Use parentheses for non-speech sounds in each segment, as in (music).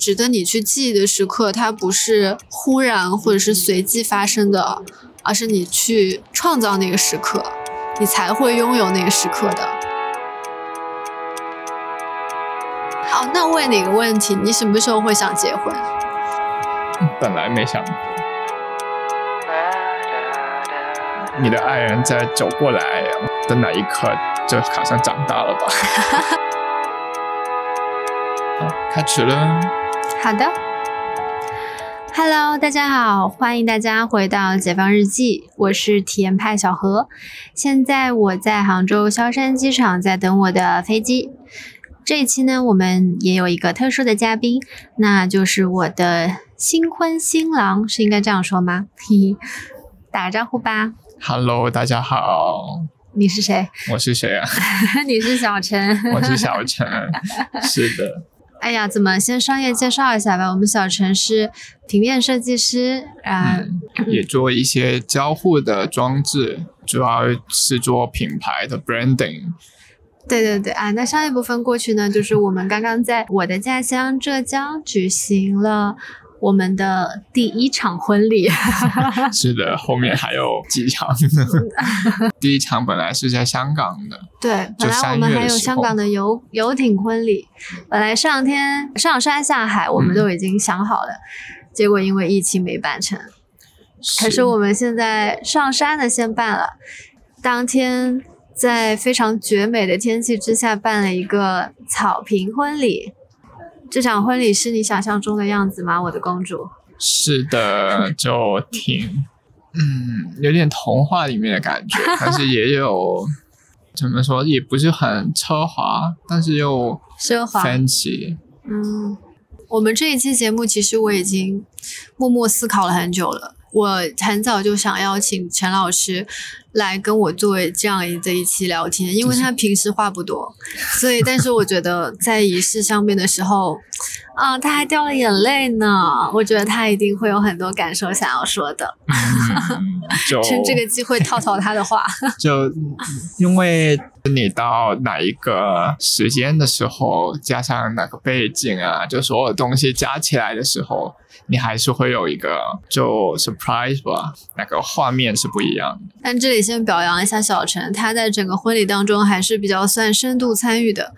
值得你去记忆的时刻，它不是忽然或者是随机发生的，而是你去创造那个时刻，你才会拥有那个时刻的。好，那问你个问题，你什么时候会想结婚？本来没想。你的爱人在走过来的那一刻，就好像长大了吧？(laughs) 好，开始了。好的。Hello，大家好，欢迎大家回到解放日记，我是体验派小何。现在我在杭州萧山机场，在等我的飞机。这一期呢，我们也有一个特殊的嘉宾，那就是我的新婚新郎，是应该这样说吗？嘿嘿，打个招呼吧。Hello，大家好。你是谁？我是谁啊？(laughs) 你是小陈。我是小陈。(laughs) 是的。哎呀，怎么先商业介绍一下吧？我们小陈是平面设计师，啊、嗯，也做一些交互的装置，主要是做品牌的 branding。对对对啊，那上一部分过去呢，就是我们刚刚在我的家乡浙江举行了。我们的第一场婚礼，(laughs) 是的，后面还有几场。(laughs) 第一场本来是在香港的，对，本来我们还有香港的游游艇婚礼，本来上天上山下海我们都已经想好了，嗯、结果因为疫情没办成。可是我们现在上山的先办了，当天在非常绝美的天气之下办了一个草坪婚礼。这场婚礼是你想象中的样子吗，我的公主？是的，就挺，嗯，有点童话里面的感觉，但是也有怎么说，也不是很奢华，但是又奢华 fancy。嗯，我们这一期节目其实我已经默默思考了很久了。我很早就想邀请陈老师来跟我作为这样这一期聊天，因为他平时话不多，所以但是我觉得在仪式上面的时候，啊，他还掉了眼泪呢。我觉得他一定会有很多感受想要说的，(laughs) 嗯、趁这个机会套套他的话。(laughs) 就因为你到哪一个时间的时候，加上哪个背景啊，就所有东西加起来的时候。你还是会有一个就 surprise 吧，那个画面是不一样的。但这里先表扬一下小陈，他在整个婚礼当中还是比较算深度参与的，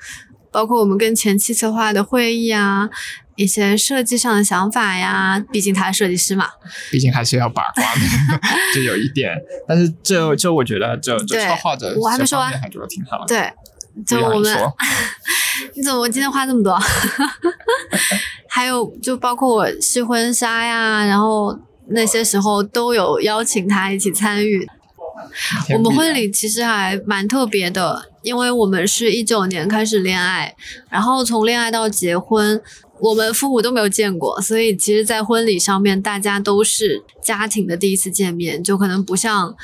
包括我们跟前期策划的会议啊，一些设计上的想法呀。毕竟他是设计师嘛，毕竟还是要把关的，(laughs) 就有一点。但是这这我觉得这这策划者我还没说完，还觉得挺好的。对，就我们，(laughs) 你怎么今天话这么多？(laughs) 还有，就包括我试婚纱呀，然后那些时候都有邀请他一起参与。我们婚礼其实还蛮特别的，因为我们是一九年开始恋爱，然后从恋爱到结婚，我们父母都没有见过，所以其实，在婚礼上面，大家都是家庭的第一次见面，就可能不像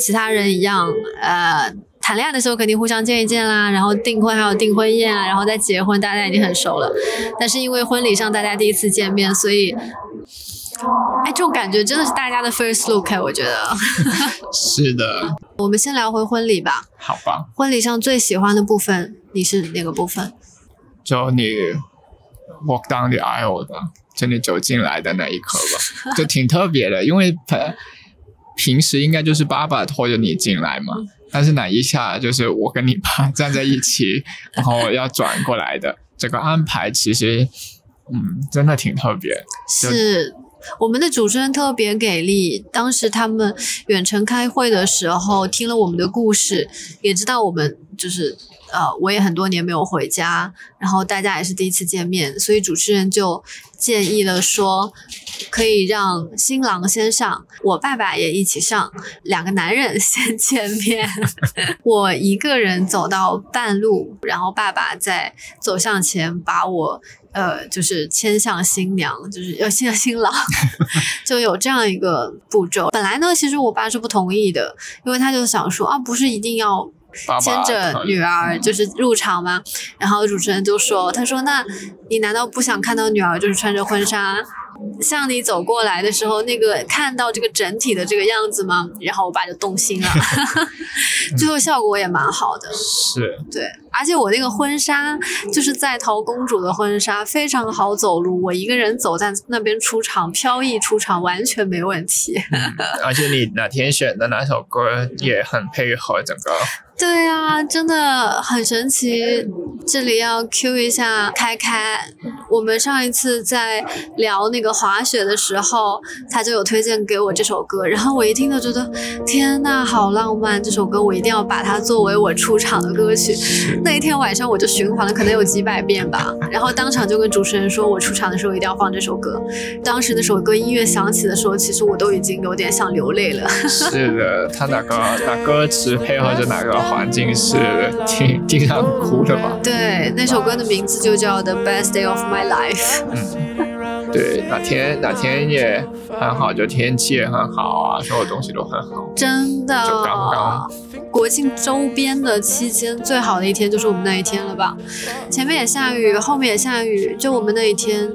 其他人一样，呃。谈恋爱的时候肯定互相见一见啦，然后订婚还有订婚宴啊，然后再结婚，大家已经很熟了。但是因为婚礼上大家第一次见面，所以，哎，这种感觉真的是大家的 first look，我觉得。(laughs) 是的。(laughs) 我们先聊回婚礼吧。好吧。婚礼上最喜欢的部分，你是哪个部分？就你 walk down the aisle 的，就你走进来的那一刻吧，就挺特别的，因为平时应该就是爸爸拖着你进来嘛。但是哪一下就是我跟你爸 (laughs) 站在一起，然后要转过来的这个安排，其实，嗯，真的挺特别。是我们的主持人特别给力，当时他们远程开会的时候，听了我们的故事，也知道我们就是呃，我也很多年没有回家，然后大家也是第一次见面，所以主持人就建议了说。可以让新郎先上，我爸爸也一起上，两个男人 (laughs) 先见面。(laughs) 我一个人走到半路，然后爸爸再走向前，把我呃就是牵向新娘，就是要牵向新郎，(laughs) 就有这样一个步骤。本来呢，其实我爸是不同意的，因为他就想说啊，不是一定要。牵着女儿就是入场吗？然后主持人就说：“他说，那你难道不想看到女儿就是穿着婚纱向你走过来的时候，那个看到这个整体的这个样子吗？”然后我爸就动心了，(laughs) 最后效果也蛮好的。是，对。而且我那个婚纱就是在逃公主的婚纱，非常好走路，我一个人走在那边出场，飘逸出场完全没问题。而且你哪天选的哪首歌也很配合整个。对啊，真的很神奇。这里要 Q 一下开开，我们上一次在聊那个滑雪的时候，他就有推荐给我这首歌，然后我一听就觉得，天呐，好浪漫！这首歌我一定要把它作为我出场的歌曲。(laughs) 那一天晚上我就循环了，可能有几百遍吧，然后当场就跟主持人说，我出场的时候一定要放这首歌。当时那首歌音乐响起的时候，其实我都已经有点想流泪了。是的，他哪个哪歌词 (laughs) 配合着哪个。环境是挺经常哭的吧？对，那首歌的名字就叫《The Best Day of My Life》。嗯，对，哪天哪天也很好，就天气也很好啊，所有东西都很好。真的，就刚刚国庆周边的期间最好的一天就是我们那一天了吧？前面也下雨，后面也下雨，就我们那一天，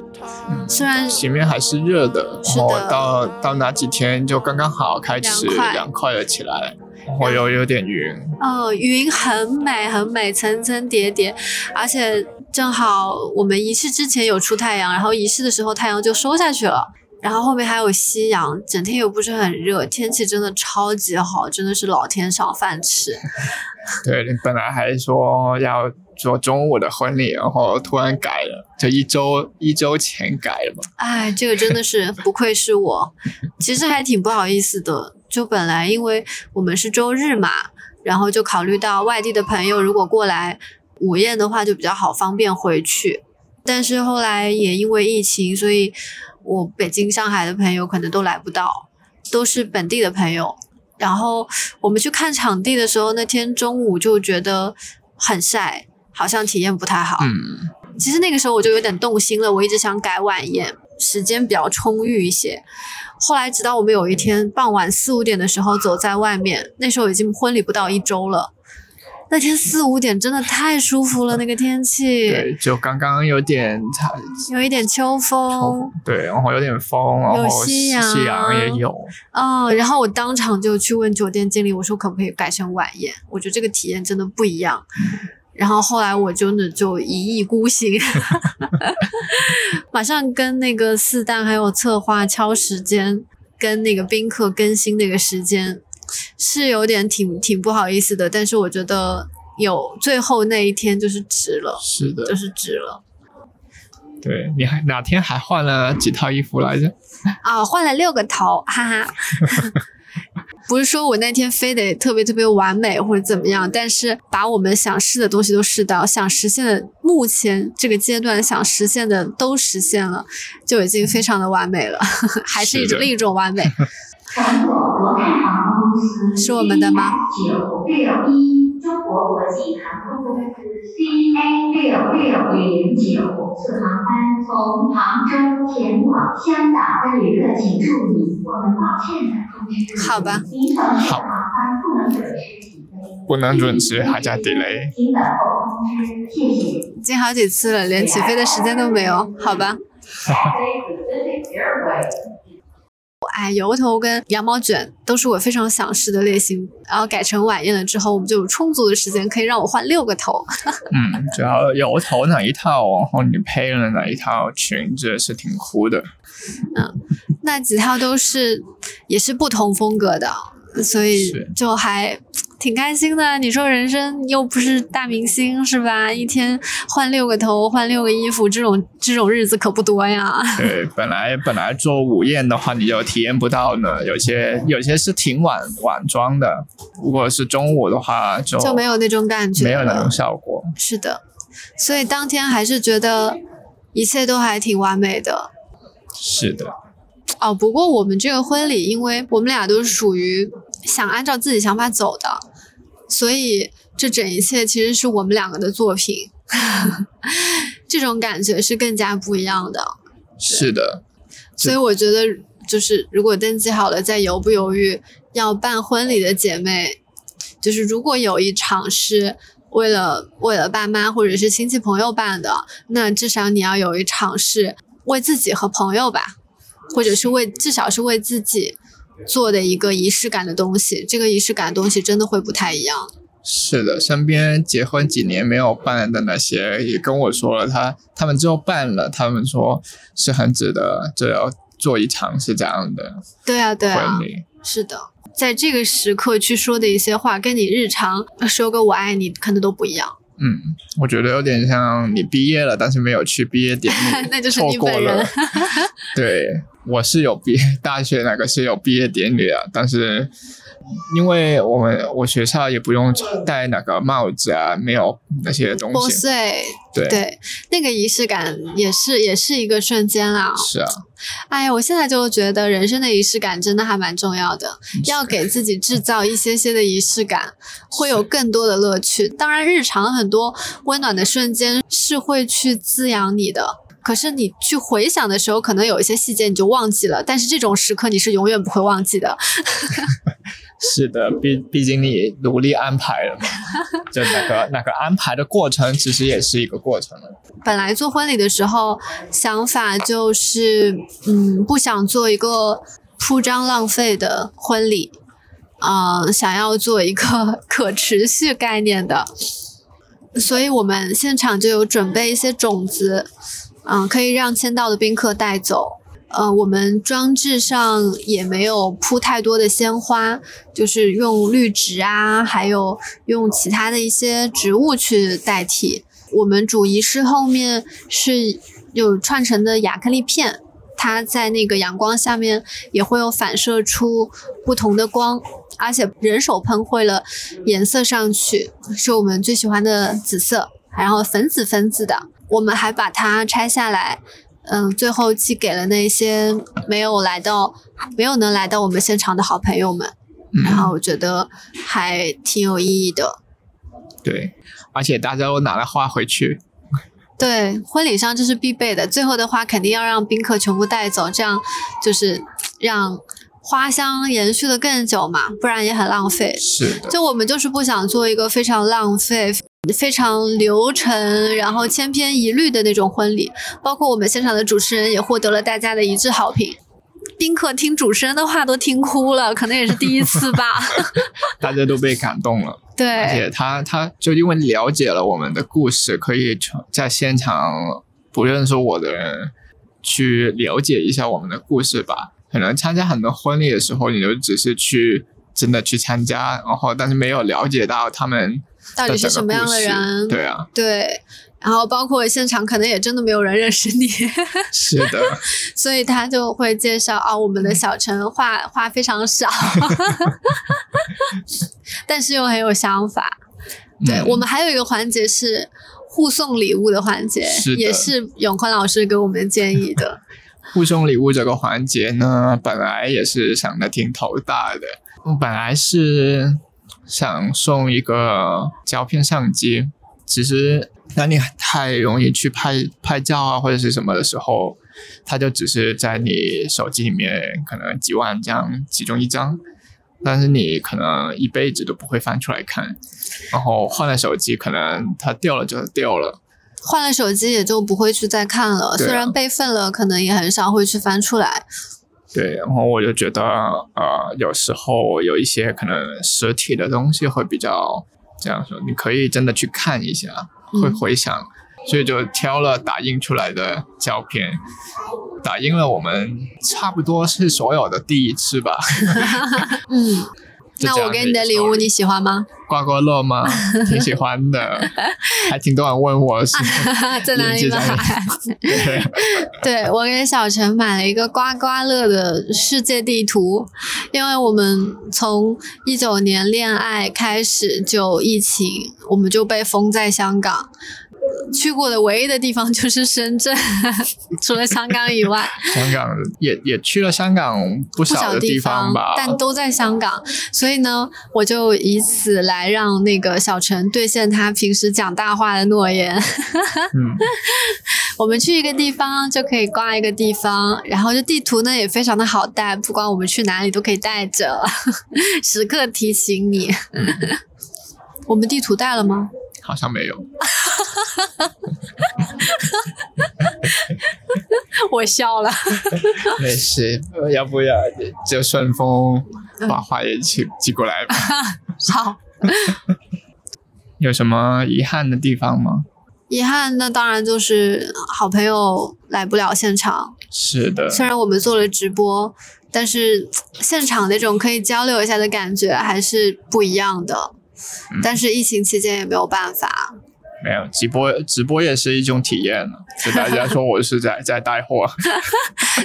虽然前面还是热的，是的，到到哪几天就刚刚好开始凉快了起来。我有有点云，哦，云很美很美，层层叠叠，而且正好我们仪式之前有出太阳，然后仪式的时候太阳就收下去了，然后后面还有夕阳，整天又不是很热，天气真的超级好，真的是老天赏饭吃。(laughs) 对你本来还说要做中午的婚礼，然后突然改了，就一周一周前改了嘛。哎，这个真的是不愧是我，其实还挺不好意思的。就本来因为我们是周日嘛，然后就考虑到外地的朋友如果过来午宴的话，就比较好方便回去。但是后来也因为疫情，所以我北京、上海的朋友可能都来不到，都是本地的朋友。然后我们去看场地的时候，那天中午就觉得很晒，好像体验不太好。嗯，其实那个时候我就有点动心了，我一直想改晚宴，时间比较充裕一些。后来，直到我们有一天傍晚四五点的时候走在外面，那时候已经婚礼不到一周了。那天四五点真的太舒服了，那个天气。对，就刚刚有点，有一点秋风。对，然后有点风，然后夕阳夕阳也有。嗯，然后我当场就去问酒店经理，我说可不可以改成晚宴？我觉得这个体验真的不一样。然后后来我真的就一意孤行，(laughs) 马上跟那个四旦还有策划敲时间，跟那个宾客更新那个时间，是有点挺挺不好意思的。但是我觉得有最后那一天就是值了，是的，就是值了。对，你还哪天还换了几套衣服来着？啊，换了六个头，哈哈。不是说我那天非得特别特别完美或者怎么样，但是把我们想试的东西都试到，想实现的目前这个阶段想实现的都实现了，就已经非常的完美了，(laughs) 还是一种另一种完美。(laughs) 是我们的吗？九六一，中国国际航空公司 CA 六六零九次航班从杭州前往香港的旅客请注意，我们抱歉的通知。好吧。好。不能准时，还加 delay。请等候通知，谢谢。已经好几次了，连起飞的时间都没有，好吧。(laughs) 哎，油头跟羊毛卷都是我非常想试的类型，然后改成晚宴了之后，我们就有充足的时间可以让我换六个头。(laughs) 嗯，主要油头哪一套，然后你配了哪一套裙子是挺酷的。嗯，那几套都是也是不同风格的，所以就还。挺开心的，你说人生又不是大明星是吧？一天换六个头，换六个衣服，这种这种日子可不多呀。对，本来本来做午宴的话，你就体验不到呢。有些有些是挺晚晚装的，如果是中午的话，就就没有那种感觉，没有那种效果。是的，所以当天还是觉得一切都还挺完美的。是的。哦，不过我们这个婚礼，因为我们俩都是属于想按照自己想法走的。所以，这整一切其实是我们两个的作品，(laughs) 这种感觉是更加不一样的。是的。所以我觉得，就是如果登记好了，再犹不犹豫要办婚礼的姐妹，就是如果有一场是为了为了爸妈或者是亲戚朋友办的，那至少你要有一场是为自己和朋友吧，或者是为至少是为自己。做的一个仪式感的东西，这个仪式感的东西真的会不太一样。是的，身边结婚几年没有办的那些也跟我说了，他他们之后办了，他们说是很值得，就要做一场是这样的对啊，对啊婚，礼。是的，在这个时刻去说的一些话，跟你日常说个“我爱你”可能都不一样。嗯，我觉得有点像你毕业了，但是没有去毕业典礼，(laughs) 那就是错过你本人了。对，我是有毕业大学那个是有毕业典礼啊，但是因为我们我学校也不用戴那个帽子啊，没有那些东破西。碎，对，对，那个仪式感也是也是一个瞬间啦。是啊，哎呀，我现在就觉得人生的仪式感真的还蛮重要的，要给自己制造一些些的仪式感，会有更多的乐趣。当然，日常很多温暖的瞬间是会去滋养你的。可是你去回想的时候，可能有一些细节你就忘记了，但是这种时刻你是永远不会忘记的。(laughs) 是的，毕毕竟你努力安排了嘛，就那个那个安排的过程，其实也是一个过程了。本来做婚礼的时候，想法就是，嗯，不想做一个铺张浪费的婚礼，嗯、想要做一个 (laughs) 可持续概念的，所以我们现场就有准备一些种子，嗯、可以让签到的宾客带走。呃，我们装置上也没有铺太多的鲜花，就是用绿植啊，还有用其他的一些植物去代替。我们主仪式后面是有串成的亚克力片，它在那个阳光下面也会有反射出不同的光，而且人手喷绘了颜色上去，是我们最喜欢的紫色，然后粉紫粉紫的。我们还把它拆下来，嗯，最后寄给了那些没有来到、没有能来到我们现场的好朋友们，然嗯，后我觉得还挺有意义的。对，而且大家都拿了花回去，(laughs) 对，婚礼上这是必备的。最后的花肯定要让宾客全部带走，这样就是让花香延续的更久嘛，不然也很浪费。是的，就我们就是不想做一个非常浪费、非常流程，然后千篇一律的那种婚礼。包括我们现场的主持人也获得了大家的一致好评。宾客听主持人的话都听哭了，可能也是第一次吧。大家都被感动了。对而，且他他就因为了解了我们的故事，可以从在现场不认识我的人去了解一下我们的故事吧。可能参加很多婚礼的时候，你就只是去真的去参加，然后但是没有了解到他们到底是什么样的人？对啊，对，然后包括现场可能也真的没有人认识你。(laughs) 是的，(laughs) 所以他就会介绍啊，我们的小陈话话非常少，(laughs) 但是又很有想法。对、嗯我们还有一个环节是互送礼物的环节，是也是永坤老师给我们建议的。互送礼物这个环节呢，本来也是想的挺头大的。我本来是想送一个胶片相机，其实当你太容易去拍拍照啊或者是什么的时候，它就只是在你手机里面可能几万张其中一张，但是你可能一辈子都不会翻出来看。然后换了手机，可能它掉了就掉了。换了手机也就不会去再看了，啊虽然备份了，可能也很少会去翻出来。对，然后我就觉得，呃，有时候有一些可能实体的东西会比较这样说，你可以真的去看一下，会嗯。回想，所以就挑了打印出来的胶片，打印了我们差不多是所有的第一次吧。(laughs) 嗯，那我给你的礼物你喜欢吗？刮刮乐吗？(laughs) 挺喜欢的，还挺多人问我是 (laughs) 在哪里买？(laughs) 对对我给小陈买了一个刮刮乐的世界地图，因为我们从一九年恋爱开始就疫情，我们就被封在香港。去过的唯一的地方就是深圳，(laughs) 除了香港以外，(laughs) 香港也也去了香港不不少的地方吧，但都在香港。所以呢，我就以此来让那个小陈兑现他平时讲大话的诺言。嗯，(laughs) 我们去一个地方就可以挂一个地方，然后这地图呢也非常的好带，不管我们去哪里都可以带着，时刻提醒你。我们地图带了吗？好像没有。(laughs) 我笑了。(laughs) 没事，呃要不要就顺丰把花也寄寄过来吧？(laughs) 好，有什么遗憾的地方吗？遗憾那当然就是好朋友来不了现场。是的，虽然我们做了直播，但是现场那种可以交流一下的感觉还是不一样的。但是疫情期间也没有办法。没有直播，直播也是一种体验就大家说我是在在带货。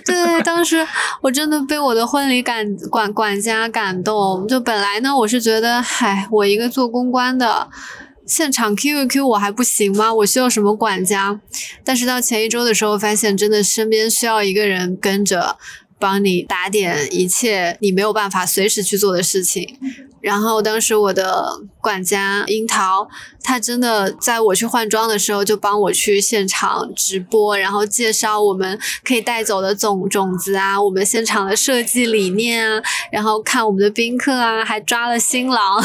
对 (laughs) 对，当时我真的被我的婚礼感管管家感动。就本来呢，我是觉得，嗨，我一个做公关的，现场 Q 一 Q 我还不行吗？我需要什么管家？但是到前一周的时候，发现真的身边需要一个人跟着，帮你打点一切你没有办法随时去做的事情。然后当时我的管家樱桃，他真的在我去换装的时候，就帮我去现场直播，然后介绍我们可以带走的种种子啊，我们现场的设计理念啊，然后看我们的宾客啊，还抓了新郎，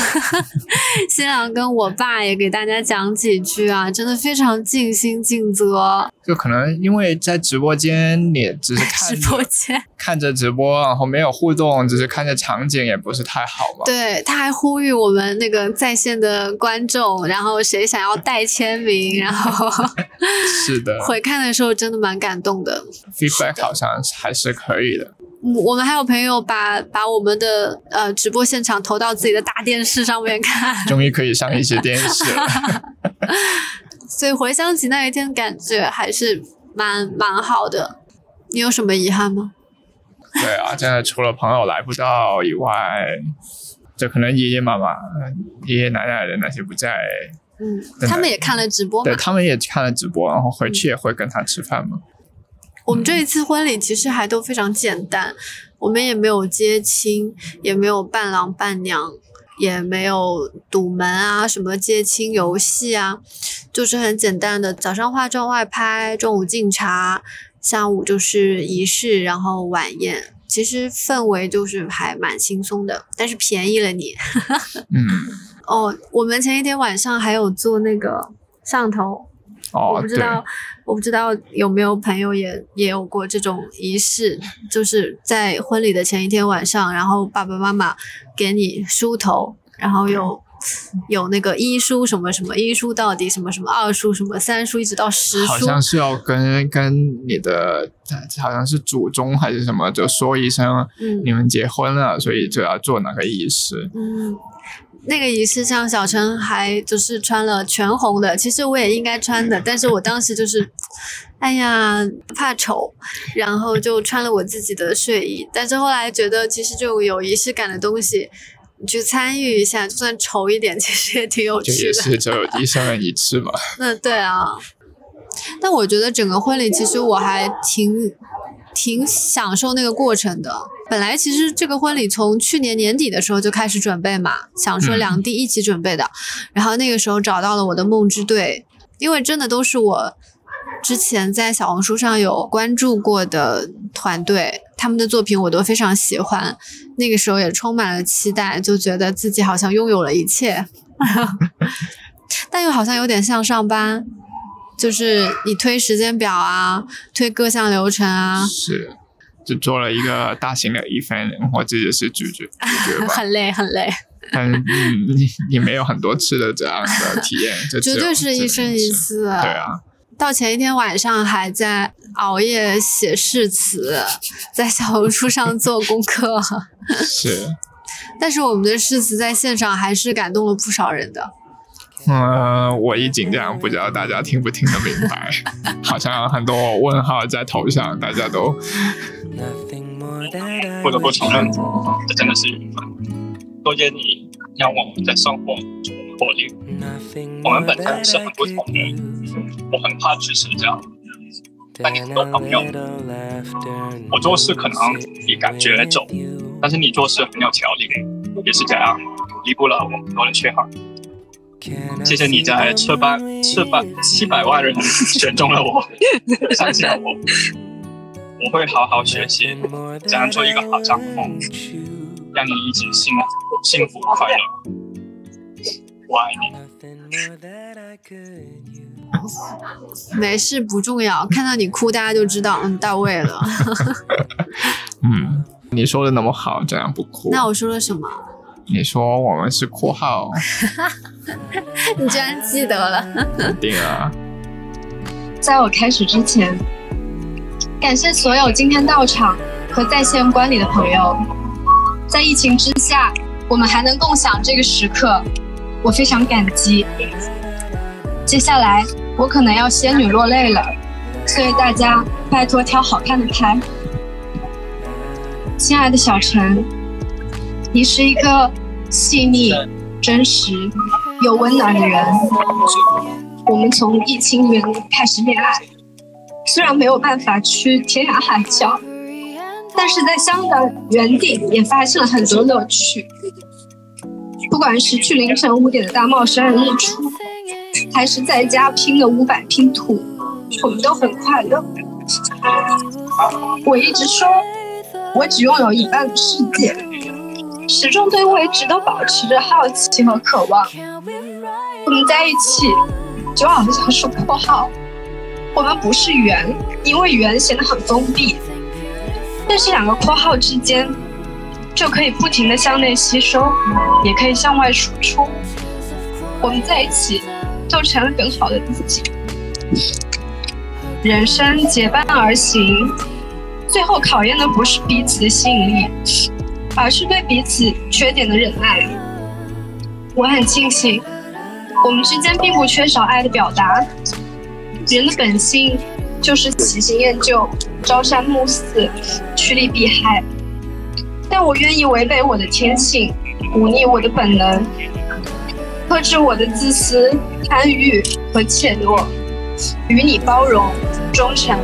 (laughs) 新郎跟我爸也给大家讲几句啊，真的非常尽心尽责。就可能因为在直播间，你只是看直播间 (laughs) 看着直播，然后没有互动，只是看着场景，也不是太好嘛。对。他还呼吁我们那个在线的观众，然后谁想要代签名，然后 (laughs) 是的，回看的时候真的蛮感动的。feedback 好像还是可以的。我们还有朋友把把我们的呃直播现场投到自己的大电视上面看，终于可以上一些电视了。(laughs) 所以回想起那一天，感觉还是蛮蛮好的。你有什么遗憾吗？(laughs) 对啊，现在除了朋友来不到以外。就可能爷爷妈妈、爷爷奶奶的那些不在，嗯，他们也看了直播，对他们也看了直播，然后回去也会跟他吃饭嘛。我们这一次婚礼其实还都非常简单，我们也没有接亲，也没有伴郎伴娘，也没有堵门啊，什么接亲游戏啊，就是很简单的，早上化妆外拍，中午敬茶，下午就是仪式，然后晚宴。其实氛围就是还蛮轻松的，但是便宜了你。(laughs) 嗯。哦，我们前一天晚上还有做那个上头。哦。我不知道，我不知道有没有朋友也也有过这种仪式，就是在婚礼的前一天晚上，然后爸爸妈妈给你梳头，然后有。有那个一书什么什么一书到底什么什么二书什么三书一直到十书，好像是要跟跟你的好像是祖宗还是什么就说一声，嗯，你们结婚了，所以就要做那个仪式。嗯，那个仪式像小陈还就是穿了全红的，其实我也应该穿的，但是我当时就是，哎呀怕丑，然后就穿了我自己的睡衣，但是后来觉得其实就有仪式感的东西。你去参与一下，就算丑一点，(laughs) 其实也挺有趣的。也是就一生一次嘛。(laughs) 那对啊，但我觉得整个婚礼其实我还挺挺享受那个过程的。本来其实这个婚礼从去年年底的时候就开始准备嘛，想说两地一起准备的。然后那个时候找到了我的梦之队，因为真的都是我之前在小红书上有关注过的团队。他们的作品我都非常喜欢，那个时候也充满了期待，就觉得自己好像拥有了一切，(laughs) 但又好像有点像上班，就是你推时间表啊，推各项流程啊，是，就做了一个大型的一分，我自己是拒绝，很累 (laughs) 很累，嗯，你你没有很多次的这样的体验，这 (laughs) 绝对是一生一次，对啊。到前一天晚上还在熬夜写誓词，在小红书上做功课。(laughs) 是，但是我们的誓词在现场还是感动了不少人的。嗯，我一紧张，不知道大家听不听得明白，(laughs) 好像很多问号在头上，大家都。不得不承认，这真的是缘分。多谢你让我们在生活中获利。我们本身是很不同的。我很怕去社交，但你很多朋友，我做事可能你感觉走，但是你做事很有条理，也是这样，弥补了我们很多的缺憾。谢谢你在七百七百七百万人 (laughs) 选中了我，相信了我，我会好好学习，怎样做一个好丈夫，让你一直幸幸福快乐。我爱你。没事，不重要。看到你哭，大家就知道，嗯，到位了。(laughs) 嗯，你说的那么好，这样不哭。那我说了什么？你说我们是括号，(laughs) 你居然记得了？肯定啊。在我开始之前，感谢所有今天到场和在线观礼的朋友。在疫情之下，我们还能共享这个时刻，我非常感激。接下来我可能要仙女落泪了，所以大家拜托挑好看的拍。亲爱的小陈，你是一个细腻、真实又温暖的人。我们从疫情原开始恋爱，虽然没有办法去天涯海角。但是在香港原地也发现了很多乐趣，不管是去凌晨五点的大帽山日出，还是在家拼个五百拼图，我们都很快乐。我一直说，我只拥有一半的世界，始终对未知都保持着好奇和渴望。我们在一起，就好像是括号，我们不是圆，因为圆显得很封闭。但是两个括号之间，就可以不停的向内吸收，也可以向外输出。我们在一起，就成了更好的自己。人生结伴而行，最后考验的不是彼此的吸引力，而是对彼此缺点的忍耐。我很庆幸，我们之间并不缺少爱的表达。人的本性。就是喜新厌旧，朝三暮四，趋利避害。但我愿意违背我的天性，忤逆我的本能，克制我的自私、贪欲和怯懦，与你包容、忠诚、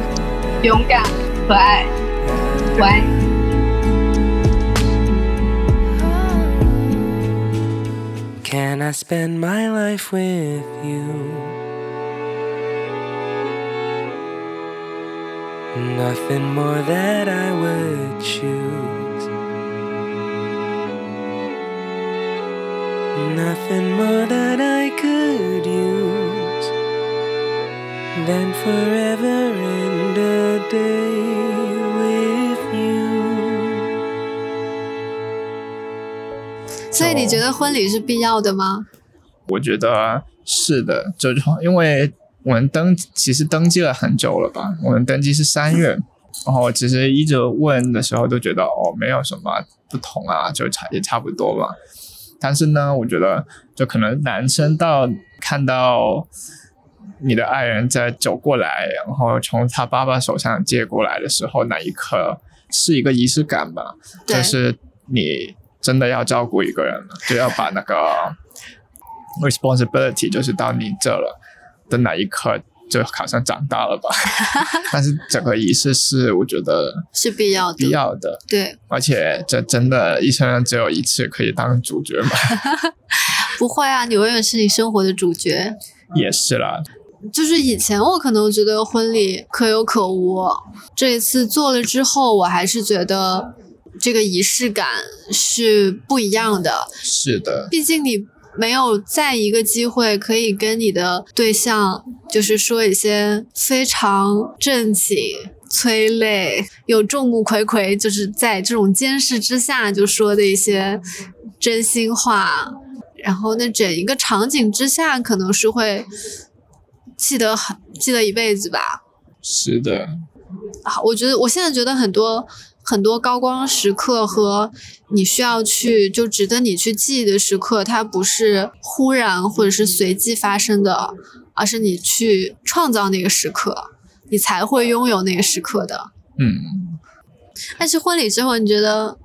勇敢和爱。我爱你。Can I spend my life with you? Nothing more that I would choose. Nothing more that I could use than forever and a day with you. 所以你觉得婚礼是必要的吗？我觉得是的，就因为我们登其实登记了很久了吧？我们登记是三月，然后其实一直问的时候都觉得哦，没有什么不同啊，就差也差不多嘛。但是呢，我觉得就可能男生到看到你的爱人在走过来，然后从他爸爸手上接过来的时候，那一刻是一个仪式感吧，就是你真的要照顾一个人了，就要把那个 responsibility 就是到你这了。的那一刻，就好像长大了吧。(laughs) 但是整个仪式是，我觉得是必要的，必要的。对，而且这真的，一生只有一次可以当主角嘛？(laughs) 不会啊，你永远是你生活的主角。也是啦，就是以前我可能觉得婚礼可有可无，这一次做了之后，我还是觉得这个仪式感是不一样的。是的，毕竟你。没有再一个机会可以跟你的对象，就是说一些非常正经、催泪、有众目睽睽，就是在这种监视之下就说的一些真心话。然后那整一个场景之下，可能是会记得很记得一辈子吧。是的。好，我觉得我现在觉得很多。很多高光时刻和你需要去就值得你去记忆的时刻，它不是忽然或者是随机发生的，而是你去创造那个时刻，你才会拥有那个时刻的。嗯。但是婚礼之后，你觉得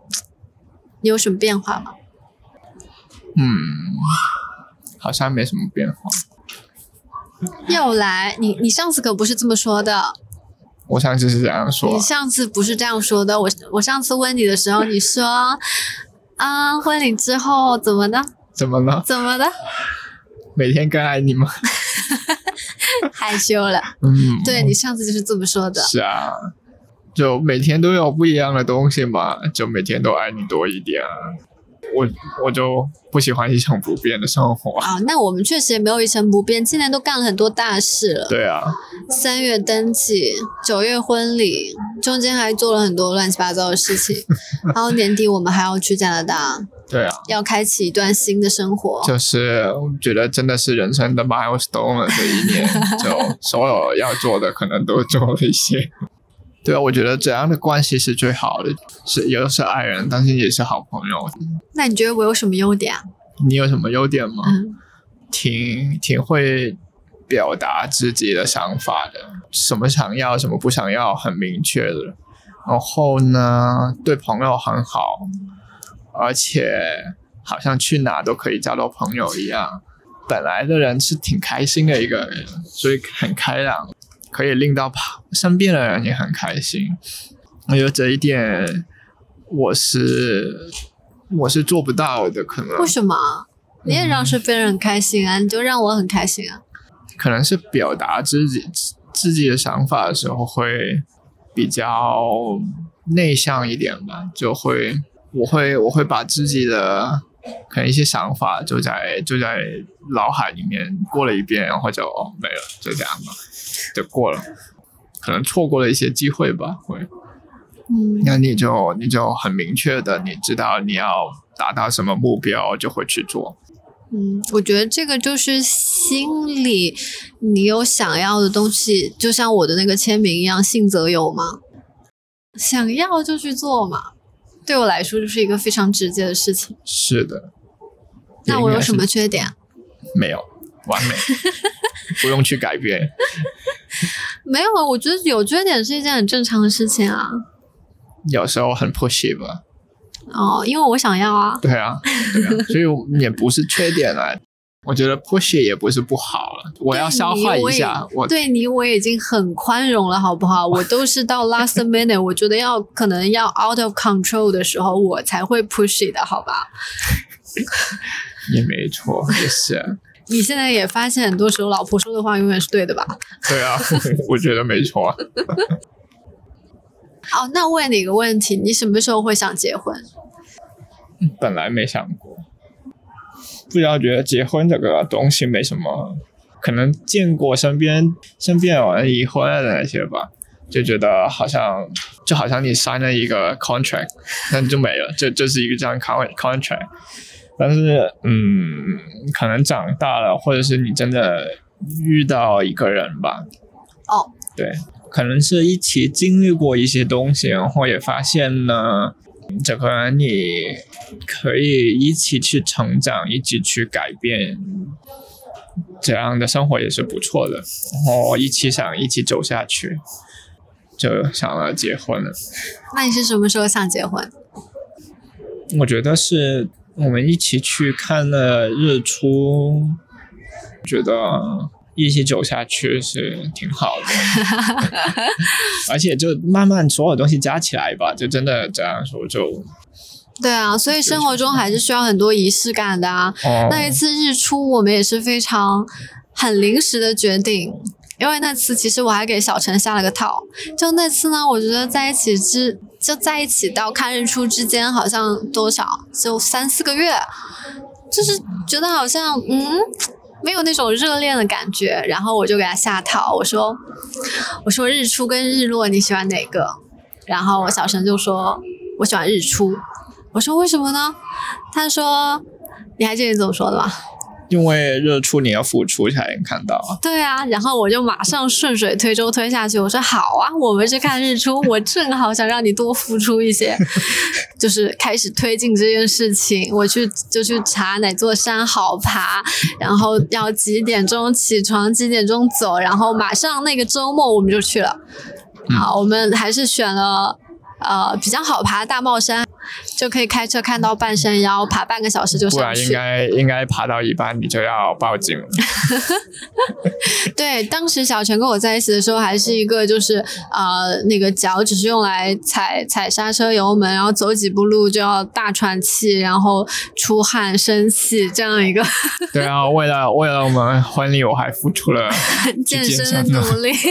你有什么变化吗？嗯，好像没什么变化。又来，你你上次可不是这么说的。我上次是这样说，你上次不是这样说的。我我上次问你的时候，你说啊，婚礼之后怎么的？怎么了？怎么的？每天更爱你吗？(laughs) 害羞了。(laughs) 嗯，对你上次就是这么说的。是啊，就每天都有不一样的东西嘛，就每天都爱你多一点啊。我我就不喜欢一成不变的生活啊。那我们确实也没有一成不变，今年都干了很多大事了。对啊，三月登记，九月婚礼，中间还做了很多乱七八糟的事情。(laughs) 然后年底我们还要去加拿大对啊，要开启一段新的生活。就是觉得真的是人生的 milestone 了，这一年 (laughs) 就所有要做的可能都做了一些。对啊，我觉得这样的关系是最好的，是又是爱人，但是也是好朋友。那你觉得我有什么优点啊？你有什么优点吗？嗯，挺挺会表达自己的想法的，什么想要，什么不想要，很明确的。然后呢，对朋友很好，而且好像去哪都可以交到朋友一样。本来的人是挺开心的一个人，所以很开朗，可以令到旁身边的人也很开心。我觉得这一点我是我是做不到的，可能为什么？你也让身边人很开心啊，你就让我很开心啊。可能是表达自己自己的想法的时候会比较内向一点吧，就会我会我会把自己的可能一些想法就在就在脑海里面过了一遍，然后就哦没了，就这样吧，就过了，可能错过了一些机会吧，会。嗯，那你就你就很明确的，你知道你要达到什么目标，就会去做。嗯，我觉得这个就是心里你有想要的东西，就像我的那个签名一样，信则有嘛，想要就去做嘛。对我来说，就是一个非常直接的事情。是的。那我有什么缺点？(laughs) 没有？完美，(laughs) 不用去改变。(laughs) 没有啊，我觉得有缺点是一件很正常的事情啊。有时候很 pushy 吧。哦，因为我想要啊。对啊，对啊，所以也不是缺点啊。我觉得 pushy 也不是不好了，我要消化一下。我对你我已经很宽容了，好不好？我都是到 last minute，我觉得要可能要 out of control 的时候，我才会 pushy 的，好吧？也没错，也是啊。你现在也发现，很多时候老婆说的话永远是对的吧？(laughs) 对啊，我觉得没错啊。哦，那问你一个问题，你什么时候会想结婚？本来没想过，不知道觉得结婚这个东西没什么，可能见过身边身边有人离婚的那些吧，就觉得好像就好像你 sign 了一个 contract，那就没了，这这是一个这样 con contract。但是，嗯，可能长大了，或者是你真的遇到一个人吧，哦，对，可能是一起经历过一些东西，然后也发现呢，这个人你可以一起去成长，一起去改变，这样的生活也是不错的。然后一起想一起走下去，就想了结婚了。那你是什么时候想结婚？我觉得是我们一起去看了日出，觉得一起走下去是挺好的，(laughs) 而且就慢慢所有东西加起来吧，就真的这样说就对啊，所以生活中还是需要很多仪式感的啊。哦，那一次日出，我们也是非常很临时的决定，因为那次其实我还给小陈下了个套。就那次呢，我觉得在一起之就在一起到看日出之间，好像多少就三四个月，就是觉得好像嗯没有那种热恋的感觉。然后我就给他下套，我说我说日出跟日落你喜欢哪个？然后我小声就说我喜欢日出。我说为什么呢？他说你还记得你怎么说的吗？因为日出你要付出才能看到。对啊，然后我就马上顺水推舟推下去，我说好啊，我们去看日出，我正好想让你多付出一些，(laughs) 就是开始推进这件事情。我去就去查哪座山好爬，然后要几点钟起床，几点钟走，然后马上那个周末我们就去了。好，我们还是选了呃比较好爬的大帽山。就可以开车看到半山腰，爬半个小时就不然应。该应该爬到一半你就要报警了。(laughs) 对，当时小陈跟我在一起的时候，还是一个就是呃那个脚只是用来踩踩刹车油门，然后走几步路就要大喘气，然后出汗生气这样一个对啊，为了为了我们婚礼，我还付出了健健身的努力。(laughs)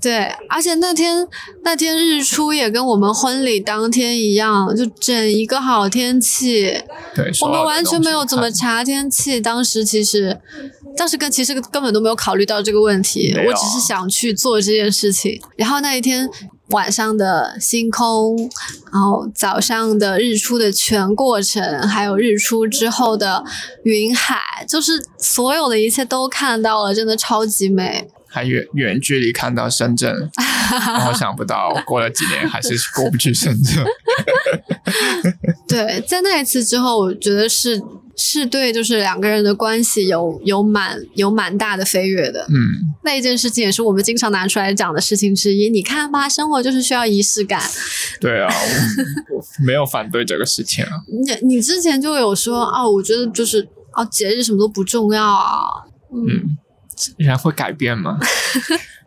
对，而且那天那天日出也跟我们婚礼当天一样，就整一个好天气。对，我们完全没有怎么查天气，当时其实，当时跟其实根本都没有考虑到这个问题，我只是想去做这件事情。然后那一天晚上的星空，然后早上的日出的全过程，还有日出之后的云海，就是所有的一切都看到了，真的超级美。还远远距离看到深圳，然后想不到过了几年还是过不去深圳。(laughs) 对，在那一次之后，我觉得是是对，就是两个人的关系有有蛮有蛮大的飞跃的。嗯，那一件事情也是我们经常拿出来讲的事情之一。你看吧，生活就是需要仪式感。对啊，我我没有反对这个事情啊。(laughs) 你你之前就有说啊，我觉得就是啊，节日什么都不重要啊。嗯，人会改变吗？(laughs)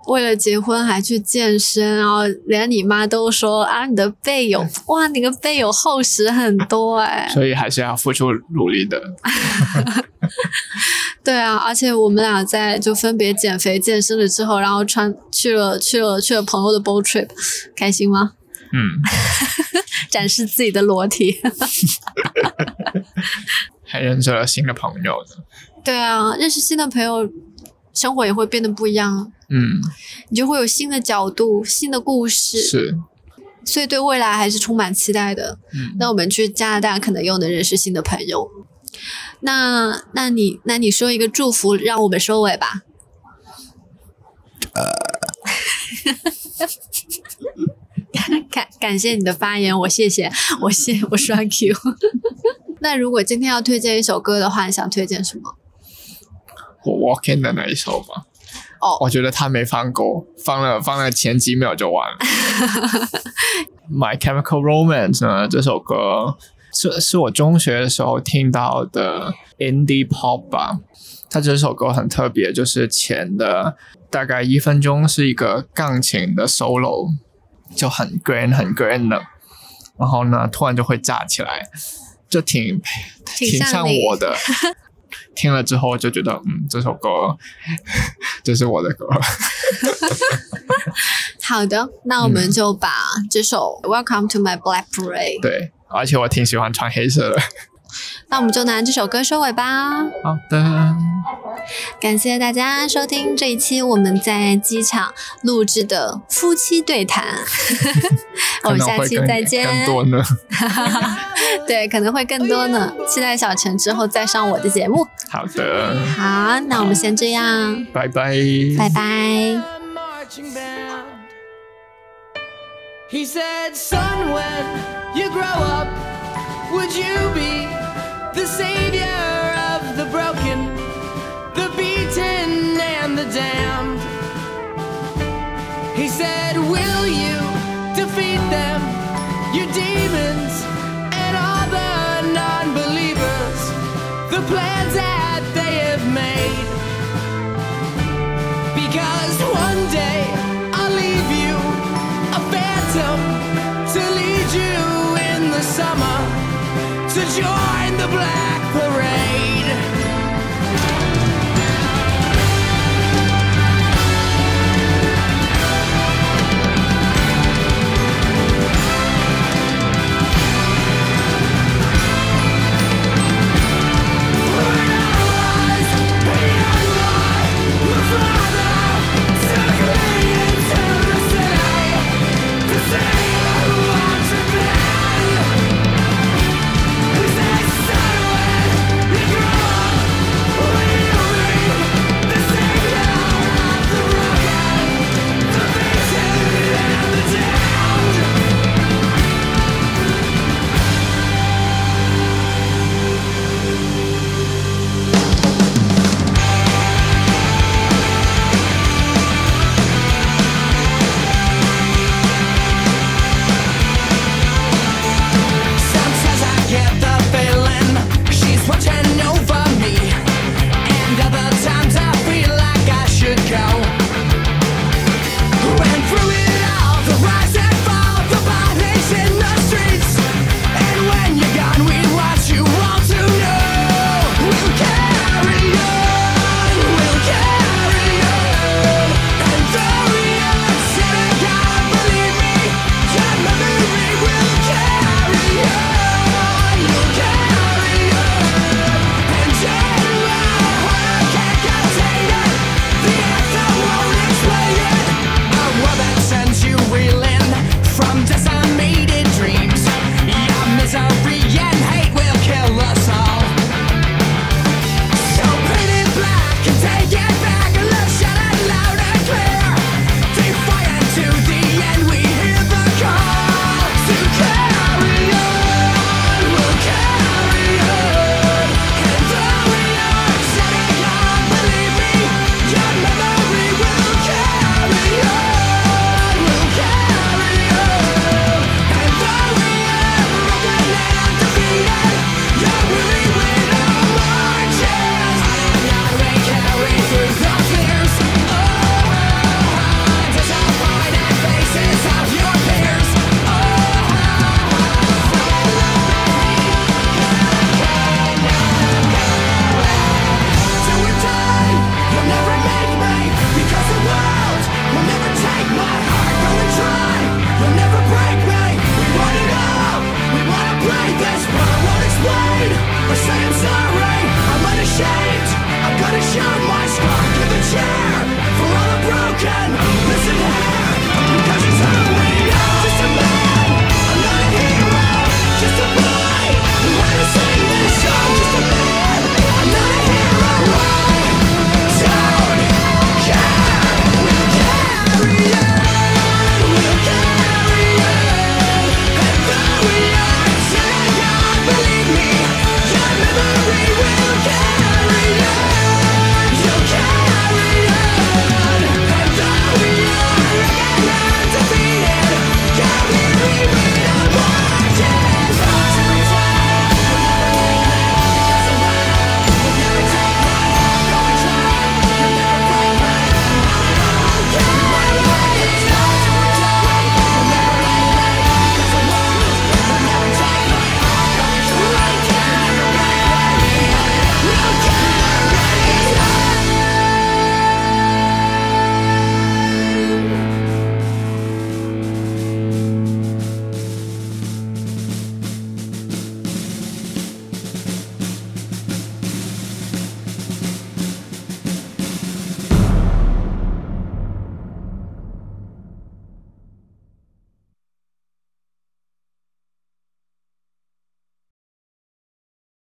为了结婚还去健身，然后连你妈都说啊，你的背有 (laughs) 哇，你的背有厚实很多哎。所以还是要付出努力的。(laughs) 对啊，而且我们俩在就分别减肥健身了之后，然后穿去了去了去了朋友的 boat trip，开心吗？嗯，展示自己的裸体。还认识了新的朋友呢。对啊，认识新的朋友，生活也会变得不一样。嗯，你就会有新的角度、新的故事，是。所以对未来还是充满期待的。嗯，那我们去加拿大可能又能认识新的朋友。那，那你，那你说一个祝福，让我们收尾吧。呃 (laughs) 感感谢你的发言，我谢谢，我谢我刷 Q。(laughs) 那如果今天要推荐一首歌的话，你想推荐什么？我 Walk In 的那一首吧。哦，我觉得他没放够，放了放了前几秒就完了。(laughs) My Chemical Romance 呢？这首歌是是我中学的时候听到的 Indie Pop 吧。它这首歌很特别，就是前的大概一分钟是一个钢琴的 solo，就很 grand 很 grand 的，然后呢突然就会炸起来，就挺挺像我的。(laughs) 听了之后就觉得，嗯，这首歌 (laughs) 这是我的歌。(laughs) 好的，那我们就把这首《Welcome to My Black Parade》对，而且我挺喜欢穿黑色的。那我们就拿这首歌收尾吧。好的，感谢大家收听这一期我们在机场录制的夫妻对谈。(laughs) 我们下期再见。更多呢？(laughs) 对，可能会更多呢。期待小陈之后再上我的节目。好的。好，那我们先这样。拜拜。拜拜。He said, Son, when you grow up, would you be the savior join the Black Parade.